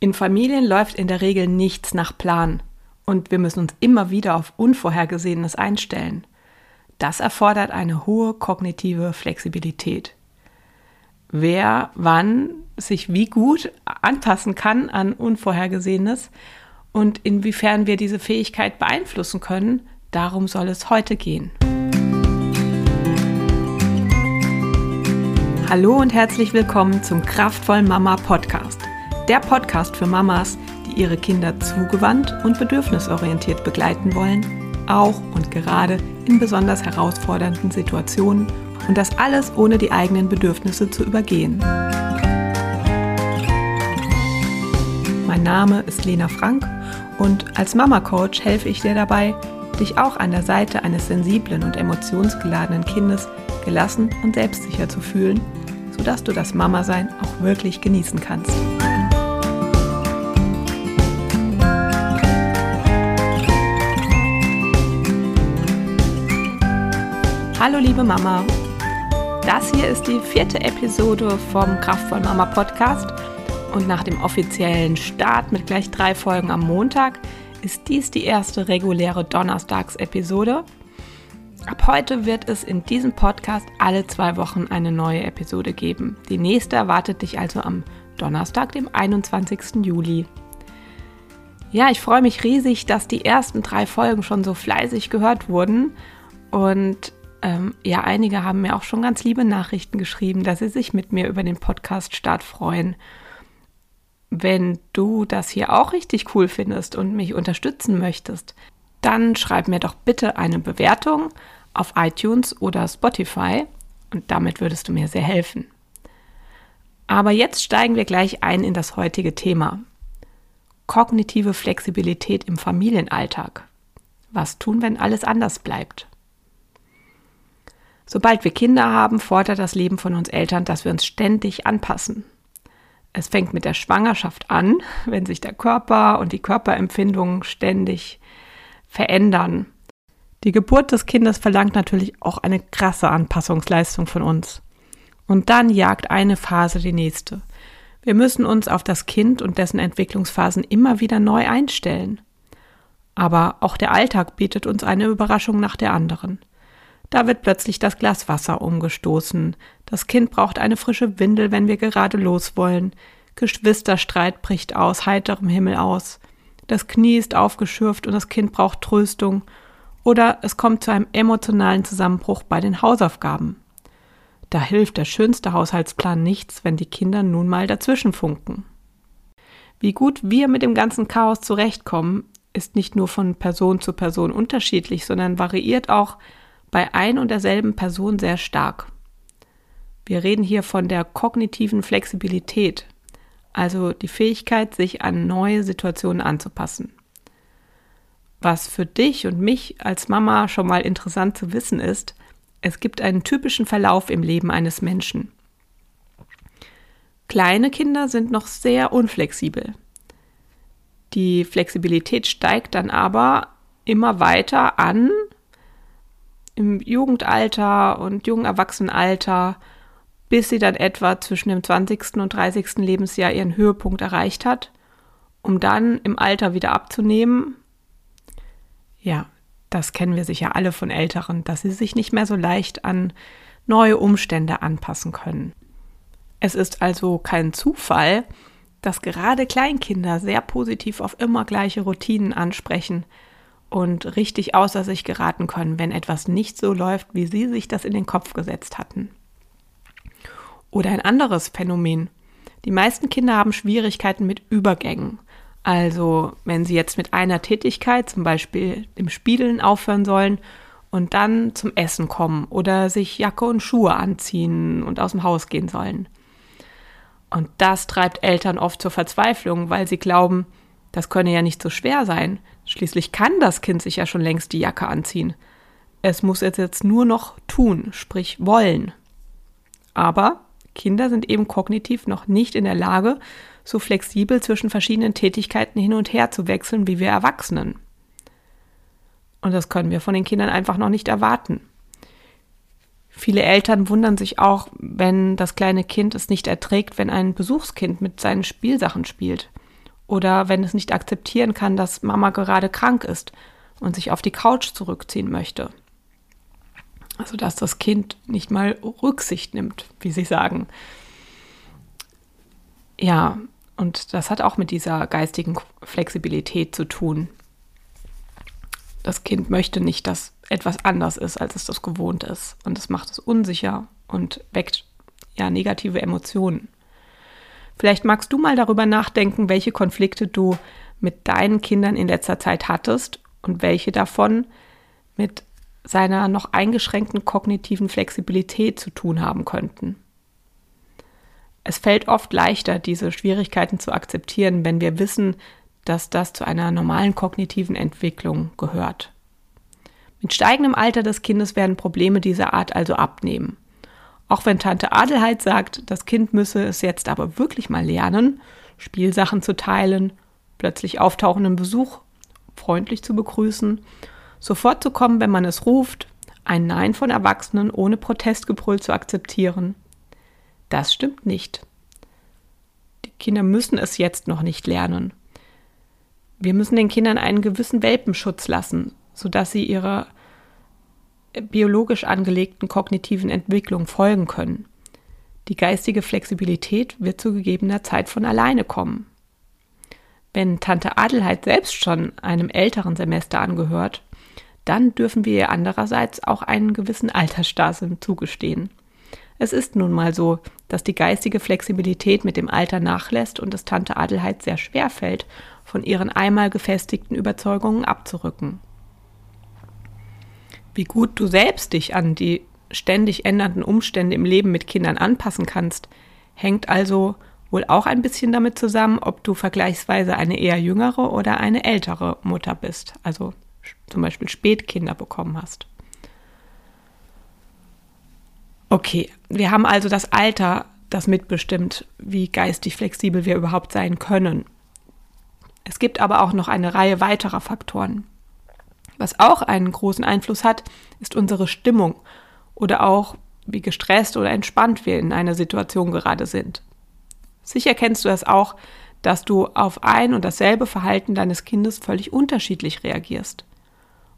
In Familien läuft in der Regel nichts nach Plan und wir müssen uns immer wieder auf Unvorhergesehenes einstellen. Das erfordert eine hohe kognitive Flexibilität. Wer wann sich wie gut anpassen kann an Unvorhergesehenes und inwiefern wir diese Fähigkeit beeinflussen können, darum soll es heute gehen. Hallo und herzlich willkommen zum Kraftvoll Mama Podcast der Podcast für Mamas, die ihre Kinder zugewandt und bedürfnisorientiert begleiten wollen, auch und gerade in besonders herausfordernden Situationen und das alles ohne die eigenen Bedürfnisse zu übergehen. Mein Name ist Lena Frank und als Mama Coach helfe ich dir dabei, dich auch an der Seite eines sensiblen und emotionsgeladenen Kindes gelassen und selbstsicher zu fühlen, sodass du das Mama-Sein auch wirklich genießen kannst. Hallo liebe Mama. Das hier ist die vierte Episode vom Kraftvoll Mama Podcast und nach dem offiziellen Start mit gleich drei Folgen am Montag ist dies die erste reguläre Donnerstagsepisode. Ab heute wird es in diesem Podcast alle zwei Wochen eine neue Episode geben. Die nächste erwartet dich also am Donnerstag, dem 21. Juli. Ja, ich freue mich riesig, dass die ersten drei Folgen schon so fleißig gehört wurden und ähm, ja, einige haben mir auch schon ganz liebe Nachrichten geschrieben, dass sie sich mit mir über den Podcast-Start freuen. Wenn du das hier auch richtig cool findest und mich unterstützen möchtest, dann schreib mir doch bitte eine Bewertung auf iTunes oder Spotify und damit würdest du mir sehr helfen. Aber jetzt steigen wir gleich ein in das heutige Thema. Kognitive Flexibilität im Familienalltag. Was tun, wenn alles anders bleibt? Sobald wir Kinder haben, fordert das Leben von uns Eltern, dass wir uns ständig anpassen. Es fängt mit der Schwangerschaft an, wenn sich der Körper und die Körperempfindungen ständig verändern. Die Geburt des Kindes verlangt natürlich auch eine krasse Anpassungsleistung von uns. Und dann jagt eine Phase die nächste. Wir müssen uns auf das Kind und dessen Entwicklungsphasen immer wieder neu einstellen. Aber auch der Alltag bietet uns eine Überraschung nach der anderen. Da wird plötzlich das Glas Wasser umgestoßen. Das Kind braucht eine frische Windel, wenn wir gerade los wollen. Geschwisterstreit bricht aus heiterem Himmel aus. Das Knie ist aufgeschürft und das Kind braucht Tröstung. Oder es kommt zu einem emotionalen Zusammenbruch bei den Hausaufgaben. Da hilft der schönste Haushaltsplan nichts, wenn die Kinder nun mal dazwischen funken. Wie gut wir mit dem ganzen Chaos zurechtkommen, ist nicht nur von Person zu Person unterschiedlich, sondern variiert auch bei ein und derselben Person sehr stark. Wir reden hier von der kognitiven Flexibilität, also die Fähigkeit, sich an neue Situationen anzupassen. Was für dich und mich als Mama schon mal interessant zu wissen ist, es gibt einen typischen Verlauf im Leben eines Menschen. Kleine Kinder sind noch sehr unflexibel. Die Flexibilität steigt dann aber immer weiter an, im Jugendalter und jungen Erwachsenenalter, bis sie dann etwa zwischen dem 20. und 30. Lebensjahr ihren Höhepunkt erreicht hat, um dann im Alter wieder abzunehmen. Ja, das kennen wir sicher alle von Älteren, dass sie sich nicht mehr so leicht an neue Umstände anpassen können. Es ist also kein Zufall, dass gerade Kleinkinder sehr positiv auf immer gleiche Routinen ansprechen, und richtig außer sich geraten können, wenn etwas nicht so läuft, wie sie sich das in den Kopf gesetzt hatten. Oder ein anderes Phänomen. Die meisten Kinder haben Schwierigkeiten mit Übergängen. Also wenn sie jetzt mit einer Tätigkeit, zum Beispiel dem Spielen, aufhören sollen und dann zum Essen kommen oder sich Jacke und Schuhe anziehen und aus dem Haus gehen sollen. Und das treibt Eltern oft zur Verzweiflung, weil sie glauben, das könne ja nicht so schwer sein. Schließlich kann das Kind sich ja schon längst die Jacke anziehen. Es muss es jetzt nur noch tun, sprich wollen. Aber Kinder sind eben kognitiv noch nicht in der Lage, so flexibel zwischen verschiedenen Tätigkeiten hin und her zu wechseln wie wir Erwachsenen. Und das können wir von den Kindern einfach noch nicht erwarten. Viele Eltern wundern sich auch, wenn das kleine Kind es nicht erträgt, wenn ein Besuchskind mit seinen Spielsachen spielt oder wenn es nicht akzeptieren kann, dass Mama gerade krank ist und sich auf die Couch zurückziehen möchte. Also dass das Kind nicht mal Rücksicht nimmt, wie sie sagen. Ja, und das hat auch mit dieser geistigen Flexibilität zu tun. Das Kind möchte nicht, dass etwas anders ist, als es das gewohnt ist. Und das macht es unsicher und weckt ja negative Emotionen. Vielleicht magst du mal darüber nachdenken, welche Konflikte du mit deinen Kindern in letzter Zeit hattest und welche davon mit seiner noch eingeschränkten kognitiven Flexibilität zu tun haben könnten. Es fällt oft leichter, diese Schwierigkeiten zu akzeptieren, wenn wir wissen, dass das zu einer normalen kognitiven Entwicklung gehört. Mit steigendem Alter des Kindes werden Probleme dieser Art also abnehmen. Auch wenn Tante Adelheid sagt, das Kind müsse es jetzt aber wirklich mal lernen, Spielsachen zu teilen, plötzlich auftauchenden Besuch freundlich zu begrüßen, sofort zu kommen, wenn man es ruft, ein Nein von Erwachsenen ohne Protestgebrüll zu akzeptieren. Das stimmt nicht. Die Kinder müssen es jetzt noch nicht lernen. Wir müssen den Kindern einen gewissen Welpenschutz lassen, sodass sie ihrer biologisch angelegten kognitiven Entwicklung folgen können. Die geistige Flexibilität wird zu gegebener Zeit von alleine kommen. Wenn Tante Adelheid selbst schon einem älteren Semester angehört, dann dürfen wir ihr andererseits auch einen gewissen Altersstarrsinn zugestehen. Es ist nun mal so, dass die geistige Flexibilität mit dem Alter nachlässt und es Tante Adelheid sehr schwer fällt, von ihren einmal gefestigten Überzeugungen abzurücken. Wie gut du selbst dich an die ständig ändernden Umstände im Leben mit Kindern anpassen kannst, hängt also wohl auch ein bisschen damit zusammen, ob du vergleichsweise eine eher jüngere oder eine ältere Mutter bist, also zum Beispiel Spätkinder bekommen hast. Okay, wir haben also das Alter, das mitbestimmt, wie geistig flexibel wir überhaupt sein können. Es gibt aber auch noch eine Reihe weiterer Faktoren. Was auch einen großen Einfluss hat, ist unsere Stimmung oder auch, wie gestresst oder entspannt wir in einer Situation gerade sind. Sicher kennst du das auch, dass du auf ein und dasselbe Verhalten deines Kindes völlig unterschiedlich reagierst.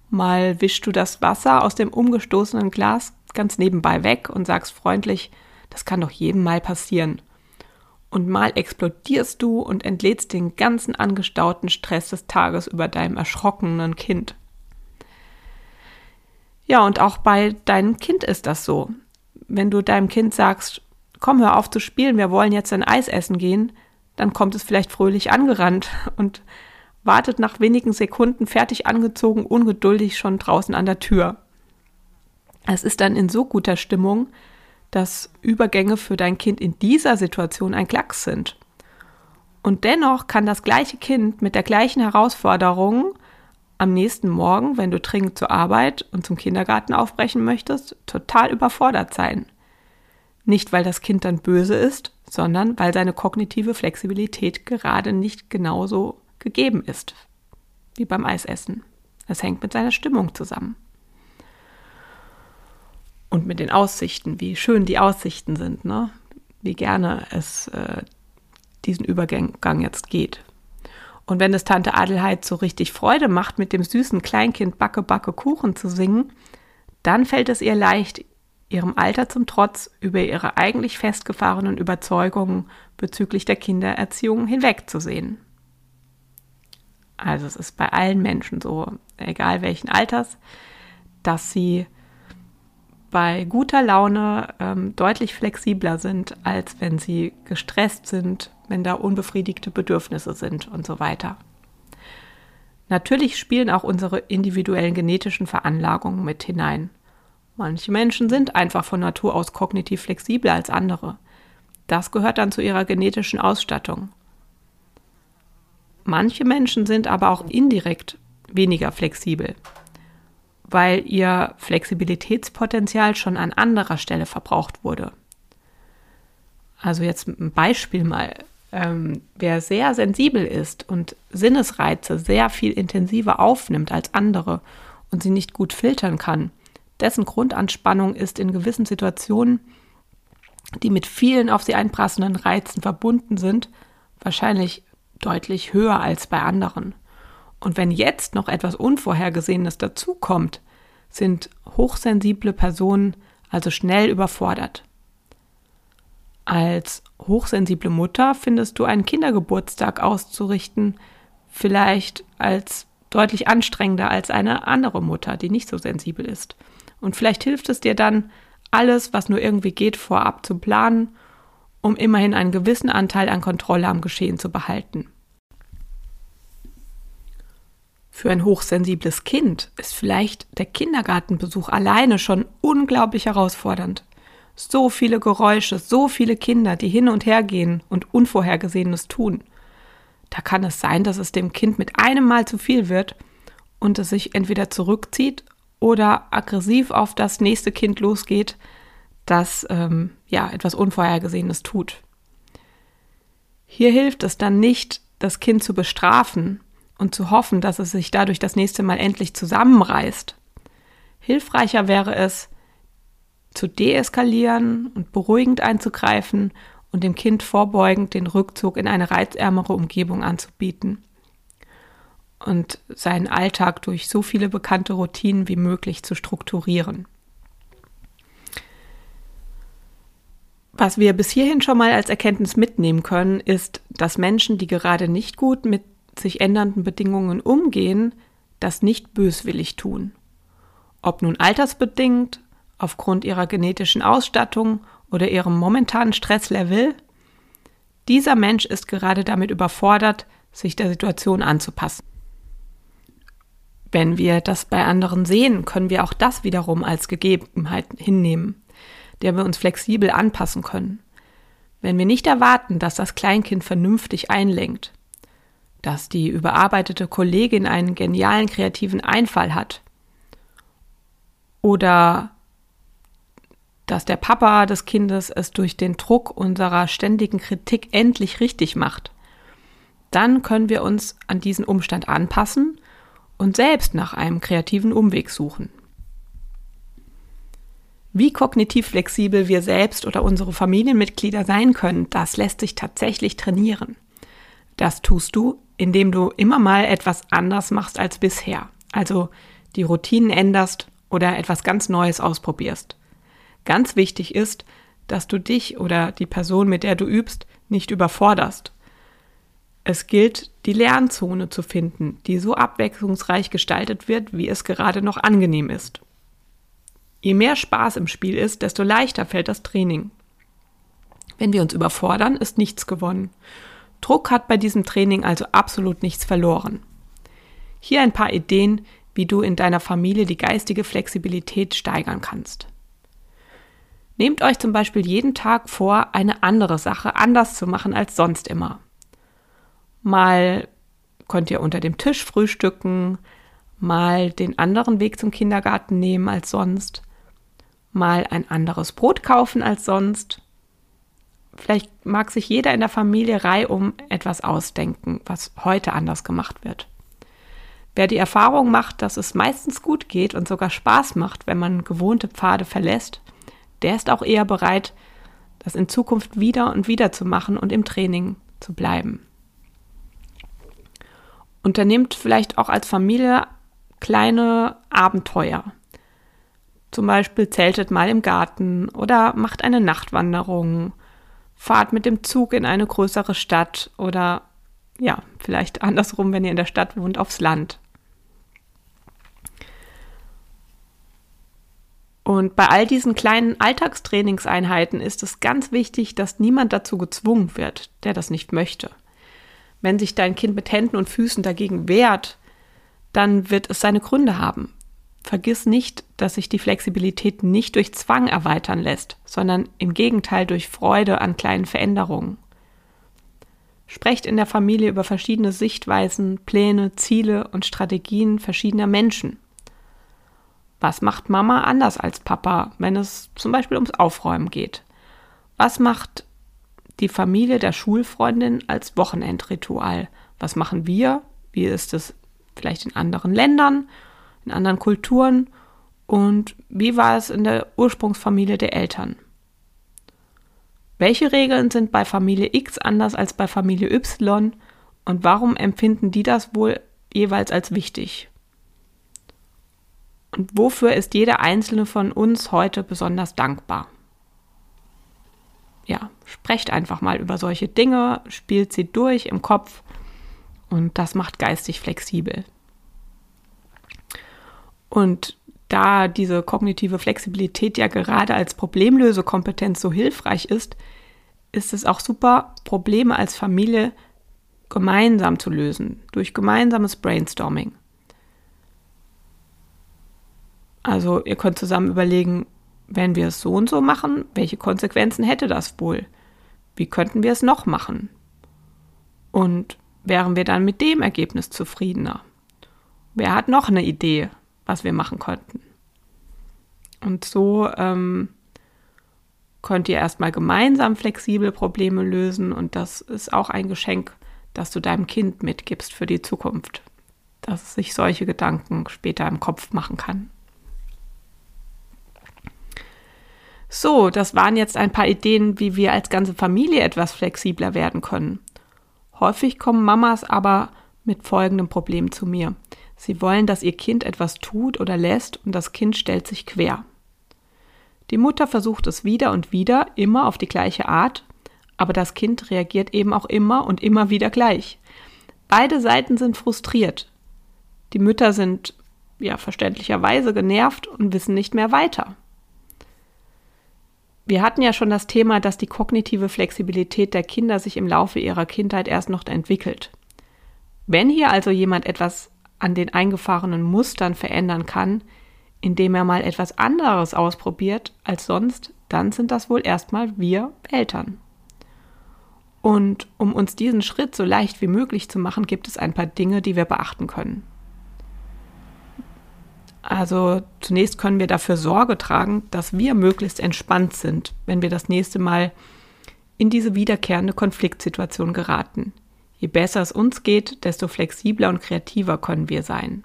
Mal wischst du das Wasser aus dem umgestoßenen Glas ganz nebenbei weg und sagst freundlich, das kann doch jedem mal passieren. Und mal explodierst du und entlädst den ganzen angestauten Stress des Tages über deinem erschrockenen Kind. Ja, und auch bei deinem Kind ist das so. Wenn du deinem Kind sagst, komm, hör auf zu spielen, wir wollen jetzt ein Eis essen gehen, dann kommt es vielleicht fröhlich angerannt und wartet nach wenigen Sekunden fertig angezogen, ungeduldig schon draußen an der Tür. Es ist dann in so guter Stimmung, dass Übergänge für dein Kind in dieser Situation ein Klacks sind. Und dennoch kann das gleiche Kind mit der gleichen Herausforderung am nächsten Morgen, wenn du dringend zur Arbeit und zum Kindergarten aufbrechen möchtest, total überfordert sein. Nicht, weil das Kind dann böse ist, sondern weil seine kognitive Flexibilität gerade nicht genauso gegeben ist wie beim Eisessen. Es hängt mit seiner Stimmung zusammen. Und mit den Aussichten, wie schön die Aussichten sind, ne? wie gerne es äh, diesen Übergang jetzt geht. Und wenn es Tante Adelheid so richtig Freude macht, mit dem süßen Kleinkind Backe, Backe, Kuchen zu singen, dann fällt es ihr leicht, ihrem Alter zum Trotz über ihre eigentlich festgefahrenen Überzeugungen bezüglich der Kindererziehung hinwegzusehen. Also es ist bei allen Menschen so, egal welchen Alters, dass sie bei guter Laune ähm, deutlich flexibler sind, als wenn sie gestresst sind, wenn da unbefriedigte Bedürfnisse sind und so weiter. Natürlich spielen auch unsere individuellen genetischen Veranlagungen mit hinein. Manche Menschen sind einfach von Natur aus kognitiv flexibler als andere. Das gehört dann zu ihrer genetischen Ausstattung. Manche Menschen sind aber auch indirekt weniger flexibel weil ihr Flexibilitätspotenzial schon an anderer Stelle verbraucht wurde. Also jetzt ein Beispiel mal. Ähm, wer sehr sensibel ist und Sinnesreize sehr viel intensiver aufnimmt als andere und sie nicht gut filtern kann, dessen Grundanspannung ist in gewissen Situationen, die mit vielen auf sie einprassenden Reizen verbunden sind, wahrscheinlich deutlich höher als bei anderen. Und wenn jetzt noch etwas Unvorhergesehenes dazukommt, sind hochsensible Personen also schnell überfordert. Als hochsensible Mutter findest du einen Kindergeburtstag auszurichten, vielleicht als deutlich anstrengender als eine andere Mutter, die nicht so sensibel ist. Und vielleicht hilft es dir dann, alles, was nur irgendwie geht, vorab zu planen, um immerhin einen gewissen Anteil an Kontrolle am Geschehen zu behalten. Für ein hochsensibles Kind ist vielleicht der Kindergartenbesuch alleine schon unglaublich herausfordernd. So viele Geräusche, so viele Kinder, die hin und her gehen und Unvorhergesehenes tun. Da kann es sein, dass es dem Kind mit einem Mal zu viel wird und es sich entweder zurückzieht oder aggressiv auf das nächste Kind losgeht, das ähm, ja etwas Unvorhergesehenes tut. Hier hilft es dann nicht, das Kind zu bestrafen und zu hoffen, dass es sich dadurch das nächste Mal endlich zusammenreißt. Hilfreicher wäre es, zu deeskalieren und beruhigend einzugreifen und dem Kind vorbeugend den Rückzug in eine reizärmere Umgebung anzubieten und seinen Alltag durch so viele bekannte Routinen wie möglich zu strukturieren. Was wir bis hierhin schon mal als Erkenntnis mitnehmen können, ist, dass Menschen, die gerade nicht gut mit sich ändernden Bedingungen umgehen, das nicht böswillig tun. Ob nun altersbedingt, aufgrund ihrer genetischen Ausstattung oder ihrem momentanen Stresslevel, dieser Mensch ist gerade damit überfordert, sich der Situation anzupassen. Wenn wir das bei anderen sehen, können wir auch das wiederum als Gegebenheit hinnehmen, der wir uns flexibel anpassen können. Wenn wir nicht erwarten, dass das Kleinkind vernünftig einlenkt, dass die überarbeitete Kollegin einen genialen kreativen Einfall hat oder dass der Papa des Kindes es durch den Druck unserer ständigen Kritik endlich richtig macht, dann können wir uns an diesen Umstand anpassen und selbst nach einem kreativen Umweg suchen. Wie kognitiv flexibel wir selbst oder unsere Familienmitglieder sein können, das lässt sich tatsächlich trainieren. Das tust du, indem du immer mal etwas anders machst als bisher, also die Routinen änderst oder etwas ganz Neues ausprobierst. Ganz wichtig ist, dass du dich oder die Person, mit der du übst, nicht überforderst. Es gilt, die Lernzone zu finden, die so abwechslungsreich gestaltet wird, wie es gerade noch angenehm ist. Je mehr Spaß im Spiel ist, desto leichter fällt das Training. Wenn wir uns überfordern, ist nichts gewonnen. Druck hat bei diesem Training also absolut nichts verloren. Hier ein paar Ideen, wie du in deiner Familie die geistige Flexibilität steigern kannst. Nehmt euch zum Beispiel jeden Tag vor, eine andere Sache anders zu machen als sonst immer. Mal könnt ihr unter dem Tisch frühstücken, mal den anderen Weg zum Kindergarten nehmen als sonst, mal ein anderes Brot kaufen als sonst. Vielleicht mag sich jeder in der Familie reihum etwas ausdenken, was heute anders gemacht wird. Wer die Erfahrung macht, dass es meistens gut geht und sogar Spaß macht, wenn man gewohnte Pfade verlässt, der ist auch eher bereit, das in Zukunft wieder und wieder zu machen und im Training zu bleiben. Unternehmt vielleicht auch als Familie kleine Abenteuer. Zum Beispiel zeltet mal im Garten oder macht eine Nachtwanderung, fahrt mit dem Zug in eine größere Stadt oder ja, vielleicht andersrum, wenn ihr in der Stadt wohnt, aufs Land. Und bei all diesen kleinen Alltagstrainingseinheiten ist es ganz wichtig, dass niemand dazu gezwungen wird, der das nicht möchte. Wenn sich dein Kind mit Händen und Füßen dagegen wehrt, dann wird es seine Gründe haben. Vergiss nicht, dass sich die Flexibilität nicht durch Zwang erweitern lässt, sondern im Gegenteil durch Freude an kleinen Veränderungen. Sprecht in der Familie über verschiedene Sichtweisen, Pläne, Ziele und Strategien verschiedener Menschen. Was macht Mama anders als Papa, wenn es zum Beispiel ums Aufräumen geht? Was macht die Familie der Schulfreundin als Wochenendritual. Was machen wir? Wie ist es vielleicht in anderen Ländern, in anderen Kulturen? Und wie war es in der Ursprungsfamilie der Eltern? Welche Regeln sind bei Familie X anders als bei Familie Y? Und warum empfinden die das wohl jeweils als wichtig? Und wofür ist jeder einzelne von uns heute besonders dankbar? Ja, sprecht einfach mal über solche Dinge, spielt sie durch im Kopf und das macht geistig flexibel. Und da diese kognitive Flexibilität ja gerade als Problemlösekompetenz so hilfreich ist, ist es auch super, Probleme als Familie gemeinsam zu lösen, durch gemeinsames Brainstorming. Also ihr könnt zusammen überlegen, wenn wir es so und so machen, welche Konsequenzen hätte das wohl? Wie könnten wir es noch machen? Und wären wir dann mit dem Ergebnis zufriedener? Wer hat noch eine Idee, was wir machen könnten? Und so ähm, könnt ihr erstmal gemeinsam flexibel Probleme lösen und das ist auch ein Geschenk, das du deinem Kind mitgibst für die Zukunft, dass es sich solche Gedanken später im Kopf machen kann. So, das waren jetzt ein paar Ideen, wie wir als ganze Familie etwas flexibler werden können. Häufig kommen Mamas aber mit folgendem Problem zu mir. Sie wollen, dass ihr Kind etwas tut oder lässt und das Kind stellt sich quer. Die Mutter versucht es wieder und wieder, immer auf die gleiche Art, aber das Kind reagiert eben auch immer und immer wieder gleich. Beide Seiten sind frustriert. Die Mütter sind ja verständlicherweise genervt und wissen nicht mehr weiter. Wir hatten ja schon das Thema, dass die kognitive Flexibilität der Kinder sich im Laufe ihrer Kindheit erst noch entwickelt. Wenn hier also jemand etwas an den eingefahrenen Mustern verändern kann, indem er mal etwas anderes ausprobiert als sonst, dann sind das wohl erstmal wir Eltern. Und um uns diesen Schritt so leicht wie möglich zu machen, gibt es ein paar Dinge, die wir beachten können. Also zunächst können wir dafür Sorge tragen, dass wir möglichst entspannt sind, wenn wir das nächste Mal in diese wiederkehrende Konfliktsituation geraten. Je besser es uns geht, desto flexibler und kreativer können wir sein.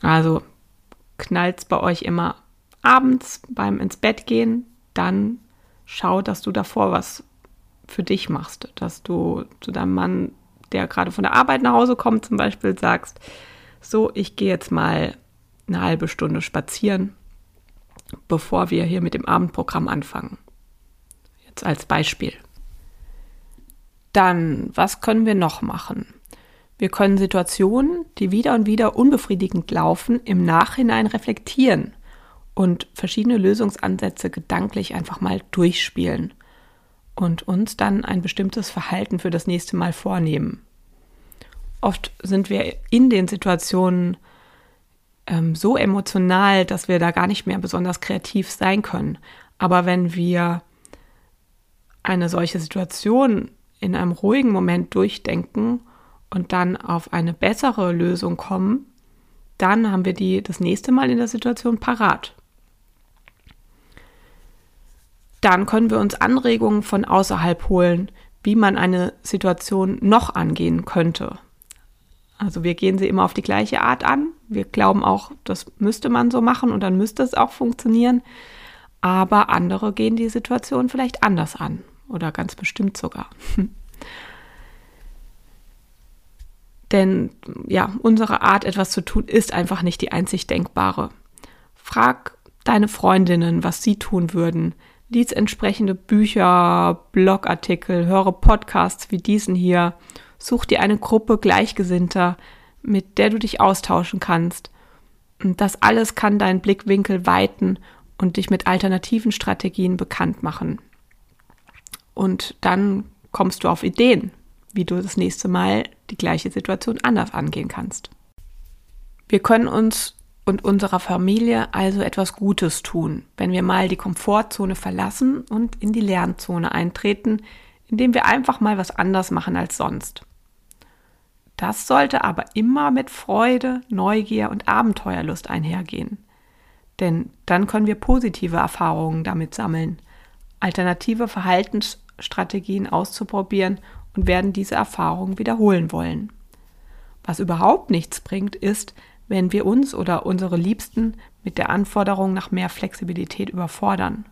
Also knallt es bei euch immer abends beim ins Bett gehen, dann schau, dass du davor was für dich machst, dass du zu deinem Mann, der gerade von der Arbeit nach Hause kommt, zum Beispiel sagst, so, ich gehe jetzt mal eine halbe Stunde spazieren, bevor wir hier mit dem Abendprogramm anfangen. Jetzt als Beispiel. Dann, was können wir noch machen? Wir können Situationen, die wieder und wieder unbefriedigend laufen, im Nachhinein reflektieren und verschiedene Lösungsansätze gedanklich einfach mal durchspielen und uns dann ein bestimmtes Verhalten für das nächste Mal vornehmen oft sind wir in den Situationen ähm, so emotional, dass wir da gar nicht mehr besonders kreativ sein können. Aber wenn wir eine solche Situation in einem ruhigen Moment durchdenken und dann auf eine bessere Lösung kommen, dann haben wir die das nächste Mal in der Situation parat. Dann können wir uns Anregungen von außerhalb holen, wie man eine Situation noch angehen könnte. Also wir gehen sie immer auf die gleiche Art an. Wir glauben auch, das müsste man so machen und dann müsste es auch funktionieren. Aber andere gehen die Situation vielleicht anders an oder ganz bestimmt sogar. Denn ja, unsere Art, etwas zu tun, ist einfach nicht die einzig denkbare. Frag deine Freundinnen, was sie tun würden. Lies entsprechende Bücher, Blogartikel, höre Podcasts wie diesen hier Such dir eine Gruppe Gleichgesinnter, mit der du dich austauschen kannst. Und das alles kann deinen Blickwinkel weiten und dich mit alternativen Strategien bekannt machen. Und dann kommst du auf Ideen, wie du das nächste Mal die gleiche Situation anders angehen kannst. Wir können uns und unserer Familie also etwas Gutes tun, wenn wir mal die Komfortzone verlassen und in die Lernzone eintreten, indem wir einfach mal was anders machen als sonst. Das sollte aber immer mit Freude, Neugier und Abenteuerlust einhergehen. Denn dann können wir positive Erfahrungen damit sammeln, alternative Verhaltensstrategien auszuprobieren und werden diese Erfahrungen wiederholen wollen. Was überhaupt nichts bringt, ist, wenn wir uns oder unsere Liebsten mit der Anforderung nach mehr Flexibilität überfordern.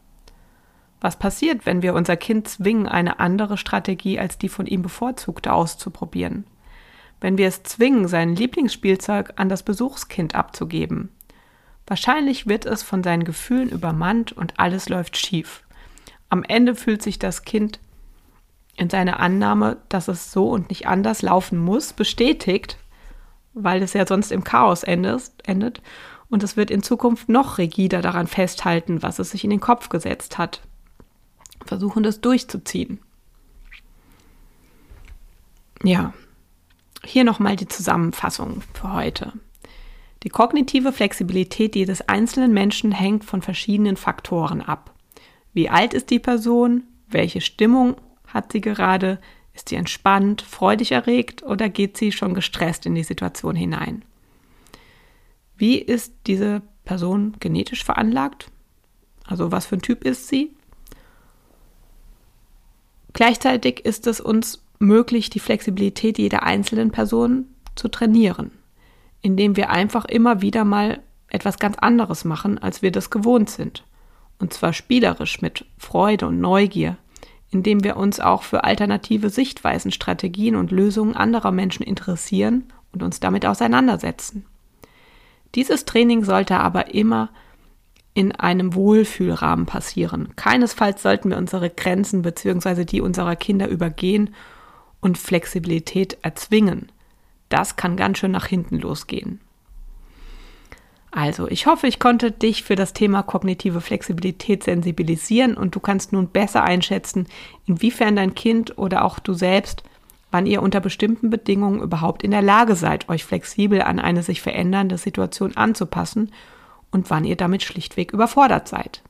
Was passiert, wenn wir unser Kind zwingen, eine andere Strategie als die von ihm bevorzugte auszuprobieren? Wenn wir es zwingen, sein Lieblingsspielzeug an das Besuchskind abzugeben? Wahrscheinlich wird es von seinen Gefühlen übermannt und alles läuft schief. Am Ende fühlt sich das Kind in seiner Annahme, dass es so und nicht anders laufen muss, bestätigt, weil es ja sonst im Chaos endet, und es wird in Zukunft noch rigider daran festhalten, was es sich in den Kopf gesetzt hat. Versuchen das durchzuziehen. Ja, hier nochmal die Zusammenfassung für heute. Die kognitive Flexibilität jedes einzelnen Menschen hängt von verschiedenen Faktoren ab. Wie alt ist die Person? Welche Stimmung hat sie gerade? Ist sie entspannt, freudig erregt oder geht sie schon gestresst in die Situation hinein? Wie ist diese Person genetisch veranlagt? Also was für ein Typ ist sie? Gleichzeitig ist es uns möglich, die Flexibilität jeder einzelnen Person zu trainieren indem wir einfach immer wieder mal etwas ganz anderes machen, als wir das gewohnt sind. Und zwar spielerisch mit Freude und Neugier, indem wir uns auch für alternative Sichtweisen, Strategien und Lösungen anderer Menschen interessieren und uns damit auseinandersetzen. Dieses Training sollte aber immer in einem Wohlfühlrahmen passieren. Keinesfalls sollten wir unsere Grenzen bzw. die unserer Kinder übergehen und Flexibilität erzwingen. Das kann ganz schön nach hinten losgehen. Also, ich hoffe, ich konnte dich für das Thema kognitive Flexibilität sensibilisieren und du kannst nun besser einschätzen, inwiefern dein Kind oder auch du selbst, wann ihr unter bestimmten Bedingungen überhaupt in der Lage seid, euch flexibel an eine sich verändernde Situation anzupassen und wann ihr damit schlichtweg überfordert seid.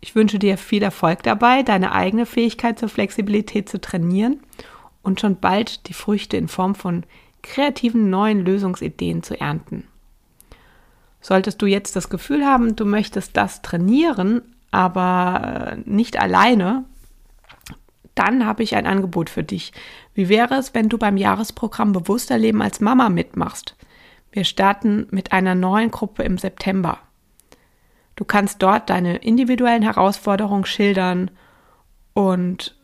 Ich wünsche dir viel Erfolg dabei, deine eigene Fähigkeit zur Flexibilität zu trainieren und schon bald die Früchte in Form von kreativen neuen Lösungsideen zu ernten. Solltest du jetzt das Gefühl haben, du möchtest das trainieren, aber äh, nicht alleine, dann habe ich ein Angebot für dich. Wie wäre es, wenn du beim Jahresprogramm Bewusster Leben als Mama mitmachst? Wir starten mit einer neuen Gruppe im September. Du kannst dort deine individuellen Herausforderungen schildern und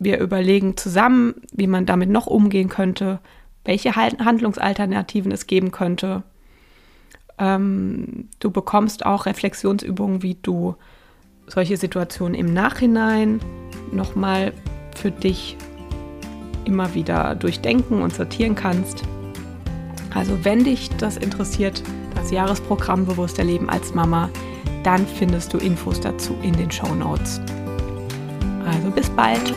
wir überlegen zusammen, wie man damit noch umgehen könnte, welche Handlungsalternativen es geben könnte. Ähm, du bekommst auch Reflexionsübungen, wie du solche Situationen im Nachhinein nochmal für dich immer wieder durchdenken und sortieren kannst. Also wenn dich das interessiert, das Jahresprogramm Bewusster Leben als Mama, dann findest du Infos dazu in den Show Notes. Also bis bald!